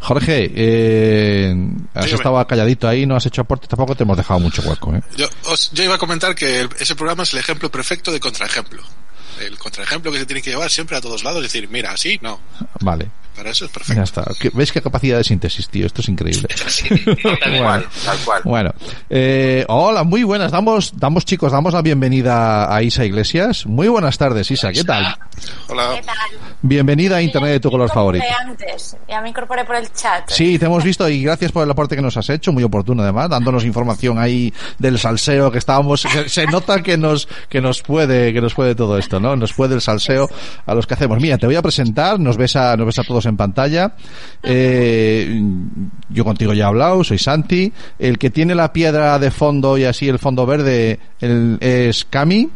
Jorge, eh, has Dígame. estado calladito ahí, no has hecho aporte, tampoco te hemos dejado mucho hueco. ¿eh? Yo, os- yo iba a comentar que el- ese programa es el ejemplo perfecto de contraejemplo. El contraejemplo que se tiene que llevar siempre a todos lados, es decir, mira, así no. Vale, Para eso es ya perfecto. está. ¿Qué- ¿Ves qué capacidad de síntesis, tío? Esto es increíble. Sí, tal Bueno. cual. Tal cual. Bueno, eh, hola, muy buenas. Damos, damos chicos, damos la bienvenida a Isa Iglesias. Muy buenas tardes, Isa. ¿Qué tal? Hola. ¿Qué tal? Bienvenida a Internet de tu color favorito. Antes, ya me incorporé por el chat. Sí, te hemos visto y gracias por el aporte que nos has hecho, muy oportuno además, dándonos información ahí del salseo que estábamos. Se, se nota que nos que nos puede que nos puede todo esto, ¿no? Nos puede el salseo a los que hacemos. Mira, te voy a presentar, nos ves a nos ves a todos en pantalla. Eh, yo contigo ya he hablado, soy Santi. El que tiene la piedra de fondo y así el fondo verde el- es Cami.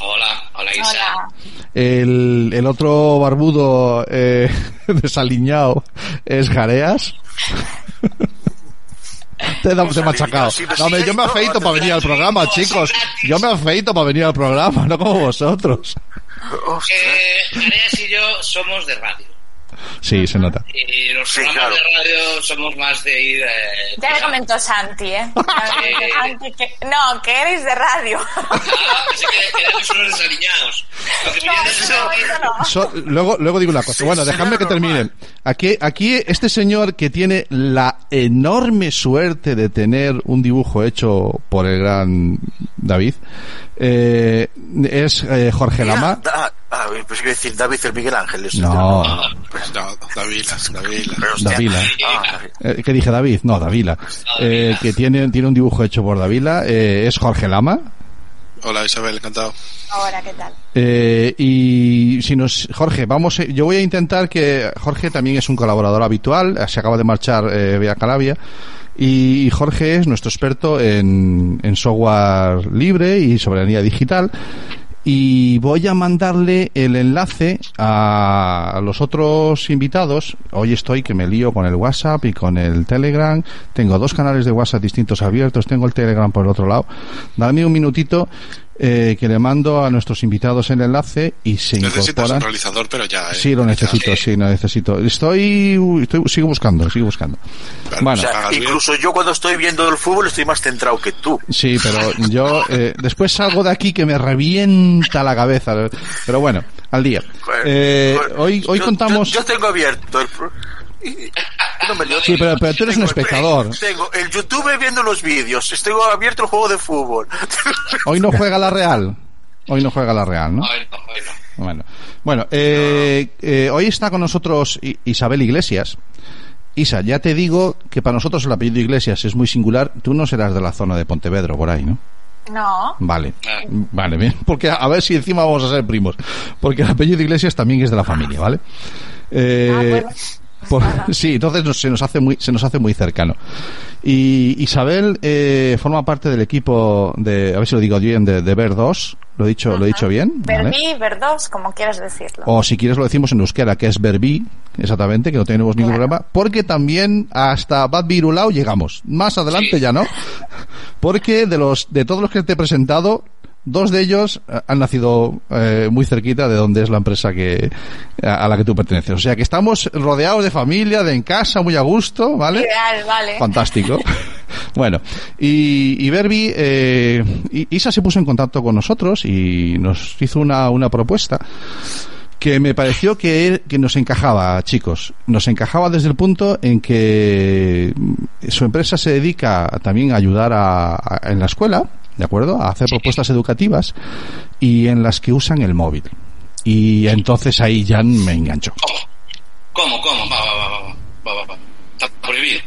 Hola, hola Isa. Hola. El, el otro barbudo eh, desaliñado es Gareas. Te, da- te he machacado. No, hombre, yo me afeito para venir al programa, chicos. Yo me afeito para venir al programa, no como vosotros. Eh, Areas y yo somos de radio. Sí, se nota. Y los Sí, programas claro. de radio somos más de ir. Eh, Ya le comentó Santi, ¿eh? Santi que- no, que eres de radio. Ah, pensé que éramos unos desaliñados. No, no. So- luego, luego digo una cosa. Bueno, dejadme que termine. Aquí, aquí, este señor que tiene la enorme suerte de tener un dibujo hecho por el gran David, eh, es eh, Jorge Lama. Ah, ah, pues a decir David el Miguel Ángel. eso No, Pues no, Davila, Davila. Davila. ah, Eh, ¿Qué dije David? No, Davila. Eh, que tiene, tiene un dibujo hecho por Davila. eh, es Jorge Lama. Hola Isabel, encantado. Ahora, ¿qué tal? Eh, y si nos, Jorge, vamos, eh, yo voy a intentar que Jorge también es un colaborador habitual, eh, se acaba de marchar eh, Bea Calavia y Jorge es nuestro experto en, en software libre y soberanía digital y voy a mandarle el enlace a los otros invitados. Hoy estoy que me lío con el WhatsApp y con el Telegram. Tengo dos canales de WhatsApp distintos abiertos. Tengo el Telegram por el otro lado. Dame un minutito eh, que le mando a nuestros invitados el enlace y se Necesitas incorporan. un realizador, pero ya. eh, Sí, lo necesito, ya. sí, lo necesito. Estoy, estoy sigo buscando, sigo buscando. Claro, Bueno. o sea, hagas bien. incluso yo cuando estoy viendo el fútbol estoy más centrado que tú. Sí, pero yo eh, después salgo de aquí que me revienta la cabeza. Pero bueno, al día. Eh, Bueno, hoy hoy yo- contamos. Yo, yo tengo abierto el. No me. Sí, pero, pero tú eres un Tengo el- espectador. Tengo el YouTube viendo los vídeos. Tengo abierto el juego de fútbol. Hoy no juega la Real. Hoy no juega la Real, ¿no? Ay, no, ay, no. Bueno, bueno eh, eh, hoy está con nosotros Isabel Iglesias. Isa, ya te digo que para nosotros el apellido Iglesias es muy singular. Tú no serás de la zona de Pontevedro, por ahí, ¿no? No. Vale, vale, bien. Porque a ver si encima vamos a ser primos. Porque el apellido Iglesias también es de la familia, ¿vale? Eh, Ah, bueno. Por- sí, entonces nos- se nos hace muy se nos hace muy cercano. Y Isabel eh, forma parte del equipo de, a ver si lo digo bien, de, de Ver 2. Lo he dicho, lo he dicho bien. Verdi, verdos, como quieras decirlo. O si quieres lo decimos en euskera, que es Verbi, exactamente, que no tenemos ningún Claro. problema, porque también hasta Bad Virulao llegamos. Más adelante Sí. ya no, porque de los de todos los que te he presentado, dos de ellos eh, han nacido eh, muy cerquita de donde es la empresa que a a la que tú perteneces. O sea que estamos rodeados de familia, de en casa, muy a gusto, ¿vale? Ideal, vale. Fantástico. bueno, y, y Verbi, eh, Isa se puso en contacto con nosotros y nos hizo una, una propuesta que me pareció que, que nos encajaba, chicos. Nos encajaba desde el punto en que su empresa se dedica también a ayudar a, a- en la escuela, ¿de acuerdo? A hacer propuestas educativas y en las que usan el móvil. Y entonces ahí ya me enganchó. ¿Cómo? ¿Cómo? ¿Cómo? Va, va, va, va, va, va, va. Está prohibido.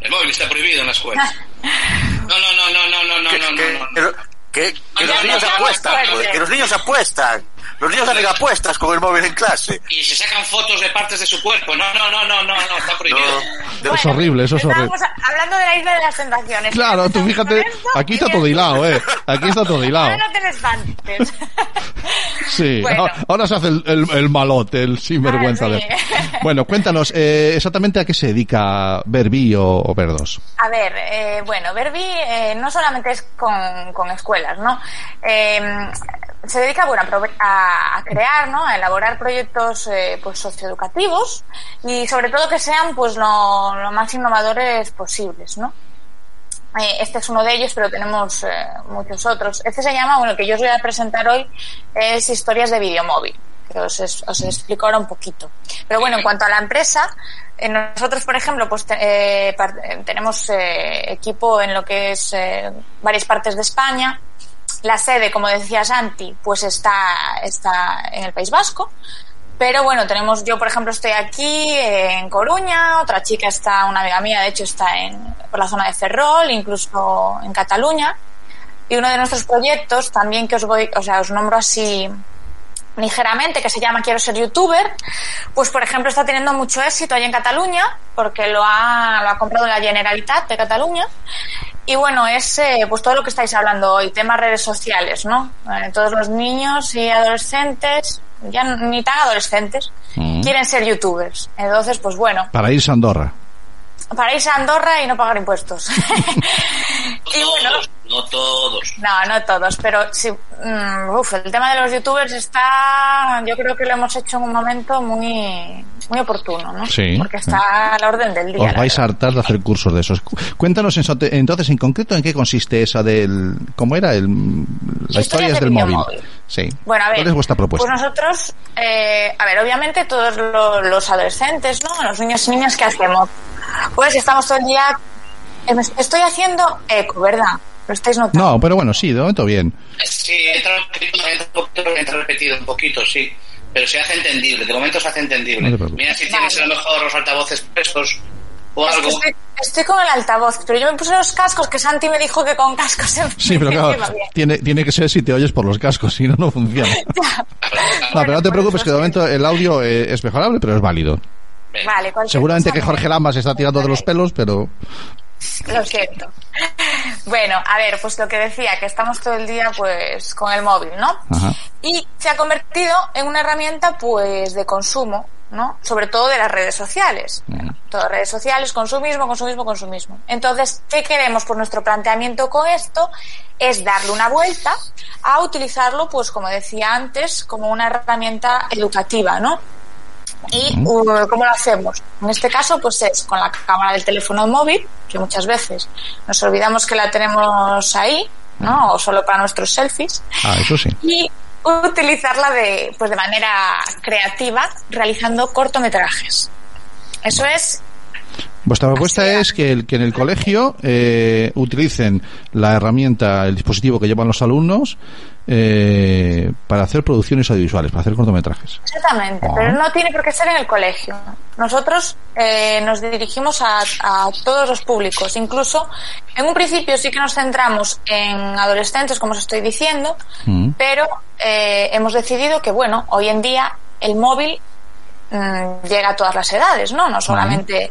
El móvil está prohibido en la escuela. No, no, no, no, no, no, no, no, que- no, no. que- que- que Ya los niños apuestan, que los niños apuestan. Los niños hacen apuestas con el móvil en clase. Y se sacan fotos de partes de su cuerpo. No, no, no, no, no, no, está prohibido. No, Es horrible, eso es horrible. Hablando de la isla de las tentaciones. Claro, tú Estamos fíjate, aquí está todo hilado, eh. Aquí está todo hilado. Ahora no te espantes. Sí, Bueno. ahora- se hace el, el, el malote, el sinvergüenza. Ah, de- sí. Bueno, cuéntanos, eh, exactamente a qué se dedica Verbi o, o Verdos. A ver, eh, bueno, Verbi eh, no solamente es con, con escuelas, ¿no? Se dedica bueno, a, a- crear, ¿no? a elaborar proyectos eh, pues socioeducativos y sobre todo que sean pues lo, más innovadores posibles, ¿no? Eh, este es uno de ellos, pero tenemos eh, muchos otros. Este se llama, bueno, que yo os voy a presentar hoy es Historias de Videomóvil, que os, os explico ahora un poquito. Pero bueno, en cuanto a la empresa, eh, nosotros, por ejemplo, pues tenemos equipo en lo que es varias partes de España. La sede, como decía Santi, pues está, está en el País Vasco. Pero bueno, tenemos, yo por ejemplo estoy aquí en Coruña, otra chica está, una amiga mía de hecho está en, por la zona de Ferrol, incluso en Cataluña. Y uno de nuestros proyectos también que os voy, o sea, os nombro así ligeramente, que se llama Quiero ser youtuber, pues por ejemplo está teniendo mucho éxito ahí en Cataluña, porque lo ha, lo ha comprado la Generalitat de Cataluña. Y bueno, es eh, pues todo lo que estáis hablando hoy, temas redes sociales, ¿no? Eh, todos los niños y adolescentes, ya ni tan adolescentes, Mm. quieren ser youtubers. Entonces, pues bueno, Para irse a Andorra. para irse a Andorra y no pagar impuestos. y bueno, no todos. no, no todos, pero sí, mm, uf, el tema de los youtubers está, yo creo que lo hemos hecho en un momento muy, muy oportuno, ¿no? Sí. Porque está a la orden del día. Os la vais a hartar de hacer cursos de esos. Cu- Cuéntanos entonces en concreto en qué consiste esa del cómo era el las Historias historias de del móvil. Sí. Bueno, a ver. ¿Cuál es vuestra propuesta? Pues nosotros, eh, a ver, obviamente todos lo- los adolescentes, ¿no? Los niños y niñas, ¿qué hacemos? Pues estamos todo el día. me estoy haciendo eco, ¿verdad? Lo estáis notando. no, pero bueno, sí, de momento bien. Sí, entra repetido, entra un poquito, entra repetido un poquito, sí. Pero se hace entendible, de momento se hace entendible. No. Mira si tienes a Vale. lo mejor los altavoces puestos o Es que algo. estoy, estoy con el altavoz, pero yo me puse los cascos que Santi me dijo que con cascos se Sí, pero claro, tiene, tiene que ser si te oyes por los cascos, si no, no funciona. No, pero no te por preocupes, que de momento el audio eh, es mejorable, pero es válido. Vale, Seguramente que Jorge Lama se está tirando de los pelos, pero Lo siento. Bueno, a ver, pues lo que decía, que estamos todo el día pues con el móvil, ¿no? Ajá. Y se ha convertido en una herramienta pues de consumo, ¿no? Sobre todo de las redes sociales. Ujú. Todas redes sociales, consumismo, consumismo, consumismo. Entonces, ¿qué queremos? Pues nuestro planteamiento con esto es darle una vuelta a utilizarlo, pues como decía antes, como una herramienta educativa, ¿no? ¿Y uh, cómo lo hacemos? En este caso, pues es con la cámara del teléfono móvil, que muchas veces nos olvidamos que la tenemos ahí, ¿no? O solo para nuestros selfies. ah, eso sí. Y utilizarla de, pues de manera creativa, realizando cortometrajes. Eso es Vuestra propuesta es que, el- que en el colegio eh, utilicen la herramienta, el dispositivo que llevan los alumnos eh, para hacer producciones audiovisuales, para hacer cortometrajes. Exactamente, Ah. pero no tiene por qué ser en el colegio. Nosotros eh, nos dirigimos a, a todos los públicos. Incluso, en un principio sí que nos centramos en adolescentes, como os estoy diciendo, Mm. pero eh, hemos decidido que, bueno, hoy en día el móvil mm, llega a todas las edades, ¿no? No solamente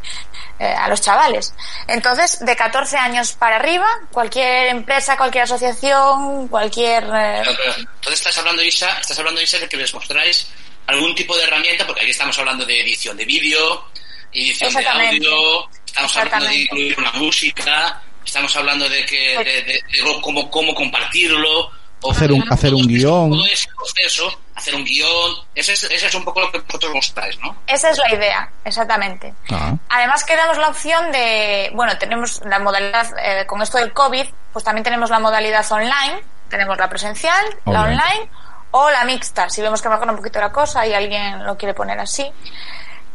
eh, a los chavales. Entonces, de 14 años para arriba, cualquier empresa, cualquier asociación, cualquier... eh, Pero, pero, Entonces estás hablando, Isa, estás hablando, Isa, de que les mostráis algún tipo de herramienta, porque aquí estamos hablando de edición de vídeo, edición de audio, estamos hablando de incluir una música, estamos hablando de que de, de- de cómo, cómo compartirlo. O- Hacer un- hacer un guion. Todo ese proceso, hacer un guion, ese es, ese es un poco lo que vosotros mostráis, ¿no? Esa es la idea, exactamente. Ah. Además que damos la opción de, bueno, tenemos la modalidad, eh, con esto del COVID, pues también tenemos la modalidad online, tenemos la presencial, la Obviamente. online o la mixta, si vemos que mejora un poquito la cosa y alguien lo quiere poner así.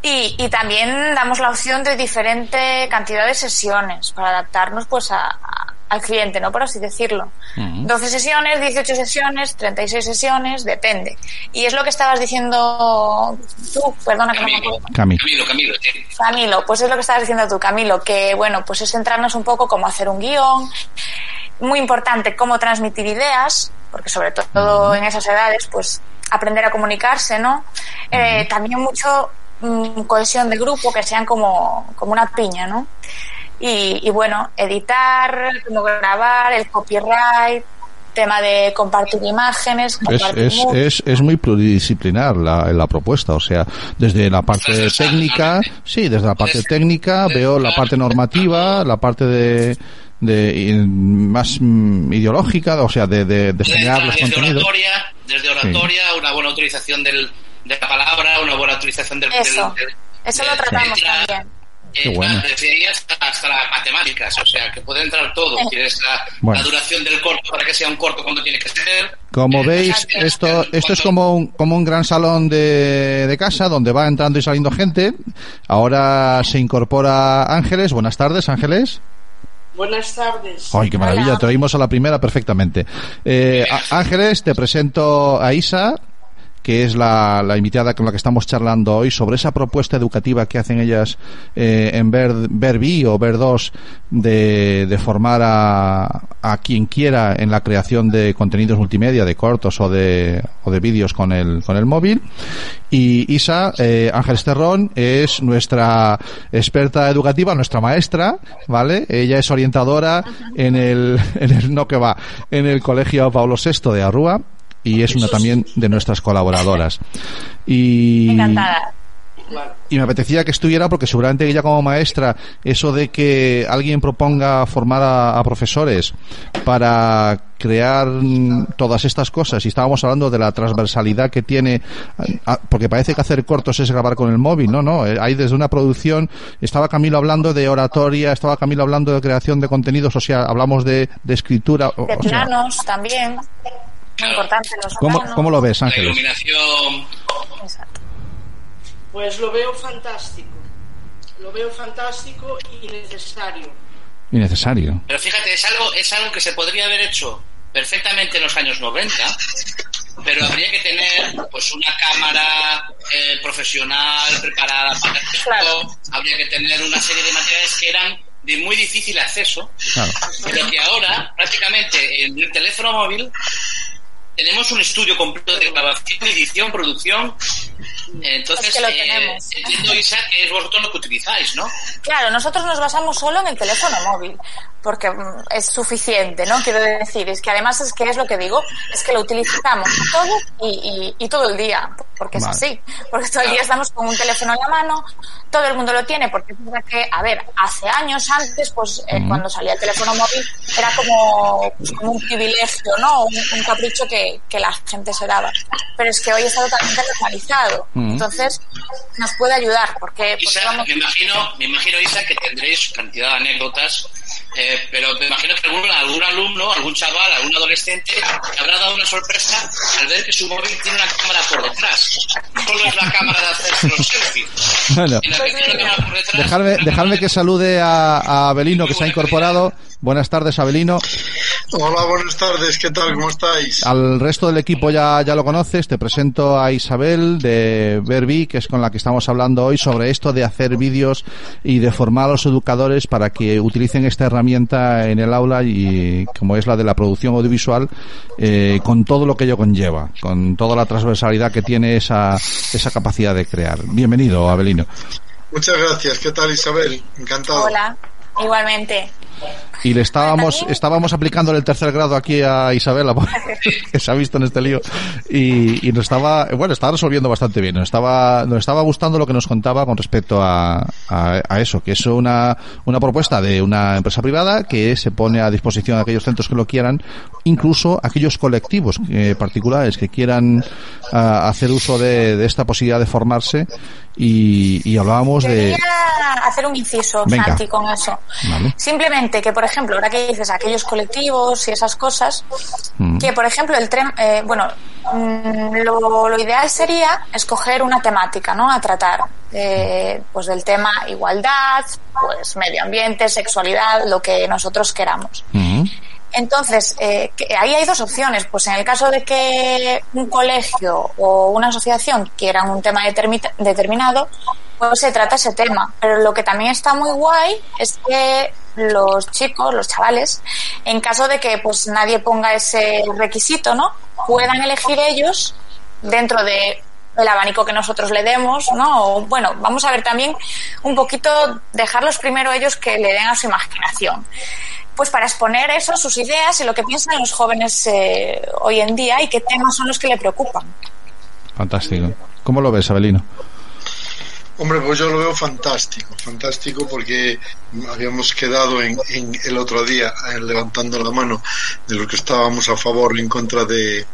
Y, y también damos la opción de diferente cantidad de sesiones para adaptarnos pues a, a- al cliente, ¿no? Por así decirlo. Ujú. 12 sesiones, 18 sesiones, 36 sesiones, depende. Y es lo que estabas diciendo tú, perdona que no me Camilo, acuerdo. Cami. Camilo, Camilo, sí. Camilo, pues es lo que estabas diciendo tú, Camilo, que bueno, pues es centrarnos un poco cómo hacer un guion, muy importante cómo transmitir ideas, porque sobre todo en esas edades, pues aprender a comunicarse, ¿no? Eh, también mucho mm, cohesión de grupo, que sean como, como una piña, ¿no? Y, y bueno, editar, cómo grabar, el copyright, tema de compartir imágenes, Es, compartir es, mu- es, es muy pluridisciplinar la, la propuesta, o sea, desde la parte técnica, sí, desde la parte técnica veo la parte normativa, la parte de, de más mm, ideológica, o sea, de, de, de generar los desde contenidos. oratoria, desde oratoria, una buena utilización del, de la palabra, una buena utilización del... Eso, del- del- eso de- lo tratamos también. Eh, bueno. Desde ahí hasta, hasta las matemáticas, o sea, que puede entrar todo. Tienes la, Bueno. la duración del corto para que sea un corto cuando tiene que ser. Como Eh, veis, esto, esto es como un, como un gran salón de, de casa donde va entrando y saliendo gente. Ahora se incorpora Ángeles. Buenas tardes, Ángeles. Buenas tardes. Ay, qué maravilla, Hola. te oímos a la primera perfectamente. Eh, Ángeles, te presento a Isa, que es la, invitada con la que estamos charlando hoy sobre esa propuesta educativa que hacen ellas eh, en Ver, Verbi o Ver 2 de, formar a, a quien quiera en la creación de contenidos multimedia, de cortos o de, o de vídeos con el, con el móvil. Y Isa, eh, Ángeles Terrón, es nuestra experta educativa, nuestra maestra, ¿vale? Ella es orientadora en el, en el, no que va, en el Colegio Pablo VI de Arrúa y es una también de nuestras colaboradoras. Y, Encantada. Y me apetecía que estuviera porque seguramente ella como maestra, eso de que alguien proponga formar a, a profesores para crear todas estas cosas y estábamos hablando de la transversalidad que tiene porque parece que hacer cortos es grabar con el móvil, no, no, eh, hay desde una producción, estaba Camilo hablando de oratoria, estaba Camilo hablando de creación de contenidos, o sea, hablamos de, de escritura, o- De o sea, planos también. Muy importante los ¿cómo. ¿cómo lo ves, La Ángeles? iluminación. Exacto. Pues lo veo fantástico. Lo veo fantástico y necesario. Innecesario. Pero fíjate, es algo, es algo que se podría haber hecho perfectamente en los años 90, pero habría que tener pues una cámara eh, profesional preparada para esto, Claro. habría que tener una serie de materiales que eran de muy difícil acceso, Claro. pero que ahora prácticamente en el teléfono móvil tenemos un estudio completo de grabación, edición, producción. Entonces, Es que lo eh, entiendo, Isa, que es vosotros lo que utilizáis, ¿no? Claro, nosotros nos basamos solo en el teléfono móvil, porque mm, es suficiente, ¿no? Quiero decir, es que además es que es lo que digo, es que lo utilizamos todo y, y- y todo el día, porque Vale. es así, porque todo el día estamos con un teléfono en la mano, todo el mundo lo tiene, porque es verdad que, a ver, hace años antes, pues eh, cuando salía el teléfono móvil, era como, pues, como un privilegio, ¿no? Un, un capricho que, que la gente se daba. Pero es que hoy está totalmente normalizado. Entonces, nos puede ayudar, porque, porque Isa, vamos... me imagino, me imagino, Isa, que tendréis cantidad de anécdotas, eh, pero me imagino que algún, algún alumno, algún chaval, algún adolescente habrá dado una sorpresa al ver que su móvil tiene una cámara por detrás. No solo es la cámara de hacer los selfies, Bueno. dejadme cámara que salude a, a Abelino que se ha incorporado. Buenas tardes, Abelino. Hola, buenas tardes, ¿qué tal? ¿Cómo estáis? Al resto del equipo ya, ya lo conoces. Te presento a Isabel de Verbi, que es con la que estamos hablando hoy sobre esto de hacer vídeos y de formar a los educadores para que utilicen esta herramienta en el aula y como es la de la producción audiovisual, eh, con todo lo que ello conlleva, con toda la transversalidad que tiene esa, esa capacidad de crear. Bienvenido, Abelino. Muchas gracias, ¿qué tal Isabel? Encantado. Hola, igualmente. Y le estábamos, También- estábamos aplicando el tercer grado aquí a Isabela, que se ha visto en este lío. Y, y nos estaba, bueno, estaba resolviendo bastante bien. Nos estaba, nos estaba gustando lo que nos contaba con respecto a, a, a eso, que es una, una propuesta de una empresa privada que se pone a disposición de aquellos centros que lo quieran, incluso aquellos colectivos eh, particulares que quieran ah, hacer uso de, de esta posibilidad de formarse. Y, y hablábamos de, Quería hacer un inciso, Venga. Santi, con eso. Vale. Simplemente que, por ejemplo, ahora que dices aquellos colectivos y esas cosas, Mm. que, por ejemplo, el tren, eh, bueno, mm, lo, lo ideal sería escoger una temática, ¿no? A tratar, eh, pues del tema igualdad, pues medio ambiente, sexualidad, lo que nosotros queramos. Ujú. Entonces, eh, que ahí hay dos opciones. Pues en el caso de que un colegio o una asociación quieran un tema determi- determinado, pues se trata ese tema. Pero lo que también está muy guay es que los chicos, los chavales, en caso de que pues nadie ponga ese requisito, ¿no? Puedan elegir ellos dentro de el abanico que nosotros le demos, ¿no? O, bueno, vamos a ver también un poquito dejarlos primero ellos que le den a su imaginación pues para exponer eso, sus ideas y lo que piensan los jóvenes eh, hoy en día y qué temas son los que le preocupan. Fantástico. ¿Cómo lo ves, Abelino? Hombre, pues yo lo veo fantástico, fantástico porque habíamos quedado en, en el otro día eh, levantando la mano de los que estábamos a favor y en contra de,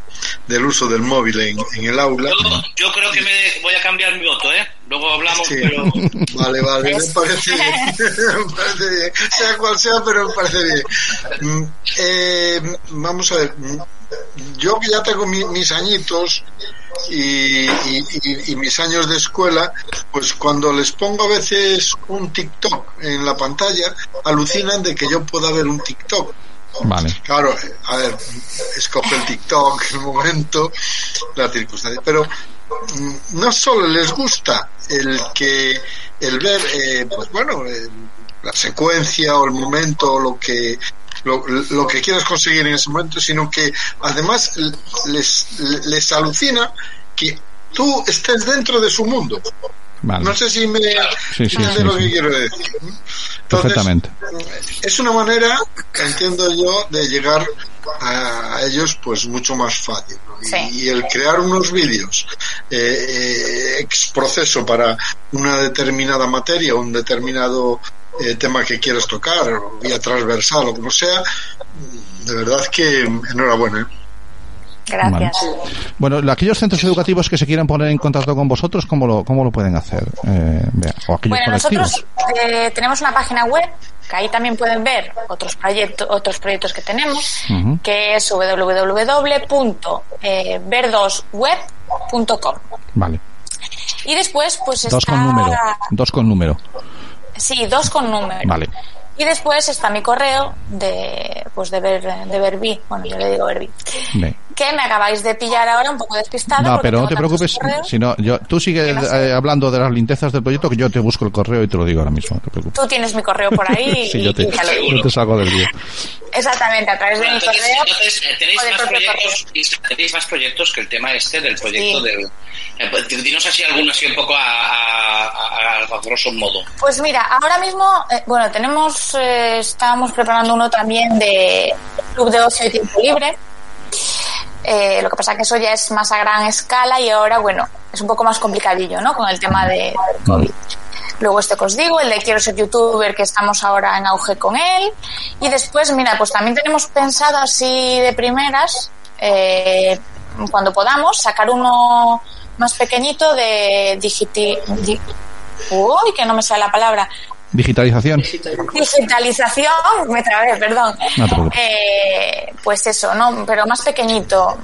del uso del móvil en, en el aula. Yo, yo creo que me voy a cambiar mi voto, ¿eh? Luego hablamos, Sí. pero... Vale, vale, me parece bien, me parece bien, sea cual sea, pero me parece bien. Mm, eh, vamos a ver, mm, yo que ya tengo mi- mis añitos y, y- y- y mis años de escuela, pues cuando les pongo a veces un TikTok en la pantalla, alucinan de que yo pueda ver un TikTok. Vale. Claro, a ver, escoge el TikTok, el momento, la circunstancia, pero mm, no solo les gusta el que el ver, eh, pues bueno, eh, la secuencia o el momento o lo que lo, lo que quieras conseguir en ese momento, sino que además les, les alucina que tú estés dentro de su mundo. Vale. No sé si me Sí, sí, entiendes sí, lo sí. que quiero decir. Entonces, Perfectamente. es una manera, entiendo yo, de llegar a, a ellos pues mucho más fácil. ¿no? Y- Sí. Y, el crear unos vídeos eh, eh, ex proceso para una determinada materia, un determinado eh, tema que quieras tocar, o vía transversal o como sea, de verdad que enhorabuena. ¿eh? Gracias. Bueno, aquellos centros educativos que se quieran poner en contacto con vosotros, ¿cómo lo, cómo lo pueden hacer? Eh, Bea? o aquellos Bueno, colectivos. nosotros eh, tenemos una página web que ahí también pueden ver otros proyectos, otros proyectos que tenemos, Ujú. que es www.verdosweb.com. Vale. Y después, pues Dos está... con número. Dos con número. Sí, dos con número. Vale. Y después está mi correo de, pues de ver, de Verbi, bueno, yo le digo Verbi, Ve. Que me acabáis de pillar ahora un poco despistada. No, pero no te preocupes. Si no, yo, tú sigues Que no sé. eh, hablando de las lintezas del proyecto, que yo te busco el correo y te lo digo ahora mismo. No te preocupes. Tú tienes mi correo por ahí Sí, y, yo te, y te lo digo. yo te saco del lío. Exactamente, a través de mi Entonces, correo. entonces, eh, tenéis más proyectos, tenéis más proyectos que el tema este del proyecto Sí. del... eh, pues, dinos así alguno así un poco a, a, a- a grosso modo. Pues mira, ahora mismo, eh, bueno, tenemos, eh, estamos preparando uno también de Club de Ocio y Tiempo Libre. Eh, lo que pasa que eso ya es más a gran escala y ahora, bueno, es un poco más complicadillo, ¿no? Con el tema de, COVID. Luego este que os digo, el de Quiero ser youtuber, que estamos ahora en auge con él. Y después, mira, pues también tenemos pensado así de primeras, eh, cuando podamos, sacar uno más pequeñito de digiti... di- Uy, que no me sale la palabra. Digitalización. Digitalización, me trabé, perdón. No te preocupes. Eh, pues eso, ¿no? Pero más pequeñito,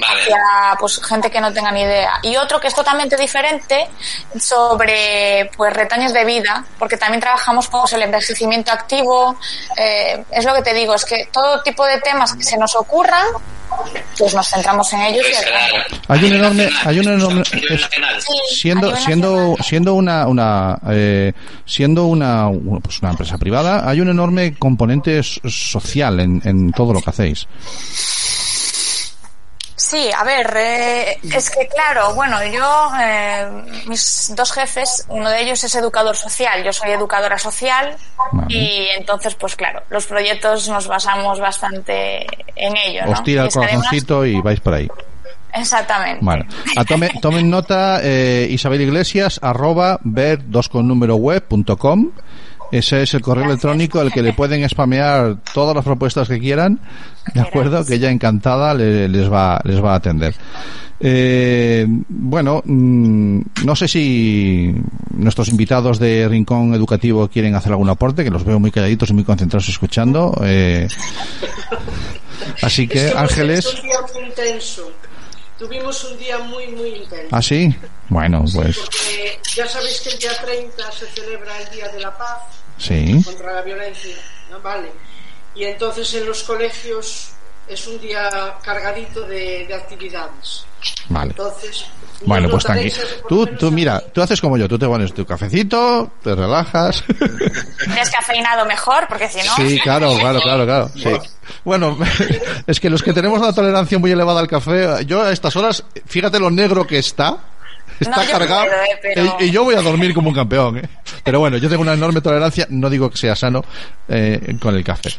Vale. hacia pues gente que no tenga ni idea. Y otro que es totalmente diferente sobre pues retoños de vida, porque también trabajamos con el envejecimiento activo. eh, es lo que te digo, es que todo tipo de temas que se nos ocurran, pues nos centramos en ellos. y Pues. Hay un enorme- hay un enorme- es- siendo siendo siendo una una eh, siendo una pues una empresa privada hay un enorme componente social en, en todo lo que hacéis Sí, a ver, eh, es que claro, bueno, yo, eh, mis dos jefes, uno de ellos es educador social, yo soy educadora social Vale. y entonces, pues claro, los proyectos nos basamos bastante en ello, os tira el además- corazoncito y vais por ahí Exactamente. Vale. A tome- tomen nota, eh, Isabel Iglesias, arroba, ver dos con número web punto com. Ese es el correo electrónico al que le pueden spamear todas las propuestas que quieran, ¿de acuerdo? Que ella encantada le- les va, les va a atender. Eh, bueno, mm, no sé si nuestros invitados de Rincón Educativo quieren hacer algún aporte, que los veo muy calladitos y muy concentrados escuchando. Eh, así que, Ángeles. Tuvimos un día muy, muy intenso. ¿Ah, sí? Bueno, pues Porque ya sabéis que el día 30 se celebra el Día de la Paz sí. contra la violencia, ¿no? Vale. Y entonces en los colegios es un día cargadito de, de actividades. Vale. Entonces, Bueno, pues notaréis tranqui. eso por Tú, tú mira, tú haces como yo, tú te pones tu cafecito, te relajas. Descafeinado mejor, porque si no... Sí, claro, claro, claro, claro. Sí. Bueno, es que los que tenemos una tolerancia muy elevada al café, yo a estas horas, fíjate lo negro que está. Está No, cargado puedo, eh, pero- y, y yo voy a dormir como un campeón. ¿eh? Pero bueno, yo tengo una enorme tolerancia, no digo que sea sano, eh, con el café.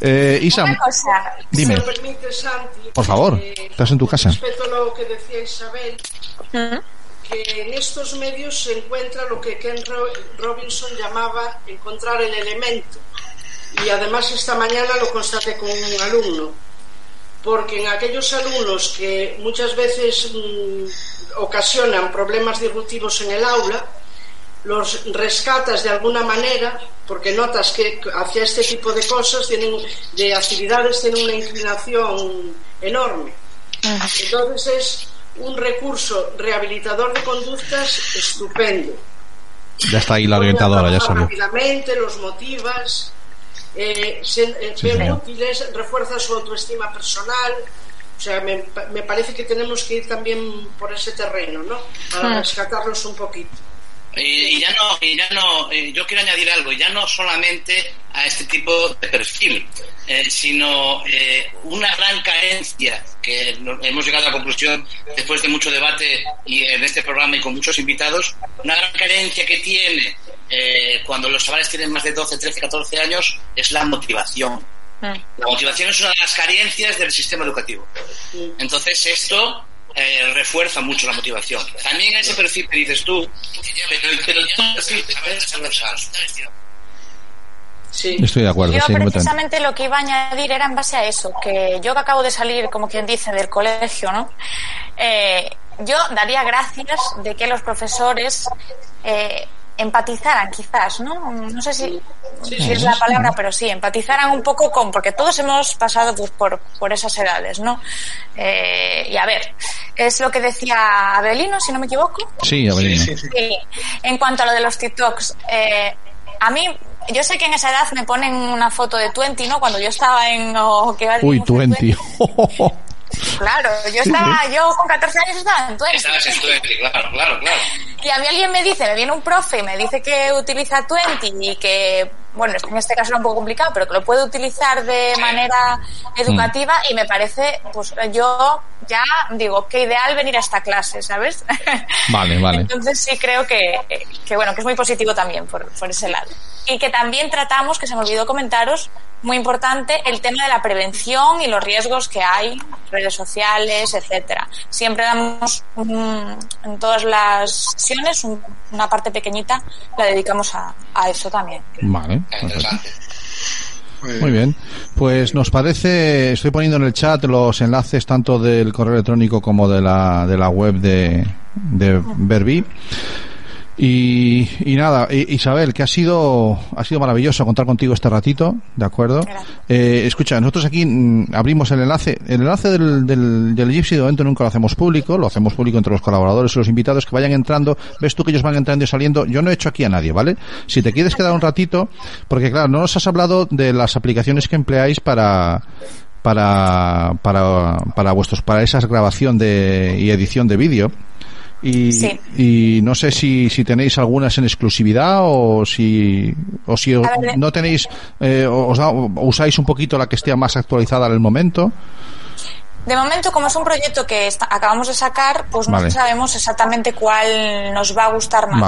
Eh, Isa, Una cosa, dime. Permite, Santi, Por favor, eh, estás en tu casa. Respecto a lo que decía Isabel, ¿Mm? que en estos medios se encuentra lo que Ken Ro- Robinson llamaba encontrar el elemento. Y además esta mañana lo constaté con un alumno, porque en aquellos alumnos que muchas veces mm, ocasionan problemas disruptivos en el aula, los rescatas de alguna manera porque notas que hacia este tipo de cosas tienen de actividades tienen una inclinación enorme. Entonces es un recurso rehabilitador de conductas estupendo. Ya está ahí la orientadora, ya salió. rápidamente los motivas eh, se, eh, útiles refuerza su autoestima personal o sea, me, me parece que tenemos que ir también por ese terreno, ¿no? Para rescatarlos un poquito. Y, y ya no, y ya no, eh, yo quiero añadir algo, ya no solamente a este tipo de perfil, eh, sino eh, una gran carencia que hemos llegado a la conclusión después de mucho debate y en este programa y con muchos invitados, una gran carencia que tiene cuando los chavales tienen más de 12, 13, 14 años es la motivación. La motivación es una de las carencias del sistema educativo. Entonces esto eh, refuerza mucho la motivación. También ese perfil que dices tú, pero, pero. Transversal. Sí. Estoy de acuerdo, Yo sí, precisamente lo que iba a añadir era en base a eso, que yo que acabo de salir, como quien dice, del colegio, ¿no? Eh, yo daría gracias de que los profesores eh, empatizaran quizás, ¿no? No sé si, si es la palabra, pero sí, empatizaran un poco con, porque todos hemos pasado pues, por, por esas edades, ¿no? Eh, y a ver, es lo que decía Abelino, si no me equivoco. Sí, Avelino. Sí, sí. Sí, en cuanto a lo de los TikToks, eh, a mí, yo sé que en esa edad me ponen una foto de Twenty, ¿no? Cuando yo estaba en... o que iba a decir Uy, Twenty. Claro, yo estaba, yo con 14 años estaba en Twenty. Estabas en Twenty, claro, claro, claro. Y a mí alguien me dice, me viene un profe y me dice que utiliza Twenty y que, bueno, en este caso era un poco complicado, pero que lo puede utilizar de manera educativa y me parece, pues yo ya digo, qué ideal venir a esta clase, ¿sabes? Vale, vale. Entonces sí creo que, que bueno, que es muy positivo también por, por ese lado. Y que también tratamos, que se me olvidó comentaros, muy importante, el tema de la prevención y los riesgos que hay, redes sociales, etcétera. Siempre damos un- en todas las sesiones un- una parte pequeñita, la dedicamos a, a eso también. Vale, perfecto. Muy bien. Pues nos parece, estoy poniendo en el chat los enlaces tanto del correo electrónico como de la, de la web de, de Verbi. Y, y nada, I- Isabel, que ha sido, ha sido maravilloso contar contigo este ratito, ¿de acuerdo? Eh, escucha, nosotros aquí mm, abrimos el enlace. El enlace del, del, del Gypsy de momento nunca lo hacemos público, lo hacemos público entre los colaboradores y los invitados que vayan entrando. Ves tú que ellos van entrando y saliendo. Yo no he hecho aquí a nadie, ¿vale? Si te quieres quedar un ratito, porque claro, no nos has hablado de las aplicaciones que empleáis para, para, para, para vuestros, para esa grabación de, y edición de vídeo. Y, Sí. y no sé si, si tenéis algunas en exclusividad o si, o si os- ver, no tenéis, eh, os da- o usáis un poquito la que esté más actualizada en el momento. De momento, como es un proyecto que está- acabamos de sacar, pues no sabemos exactamente cuál nos va a gustar más.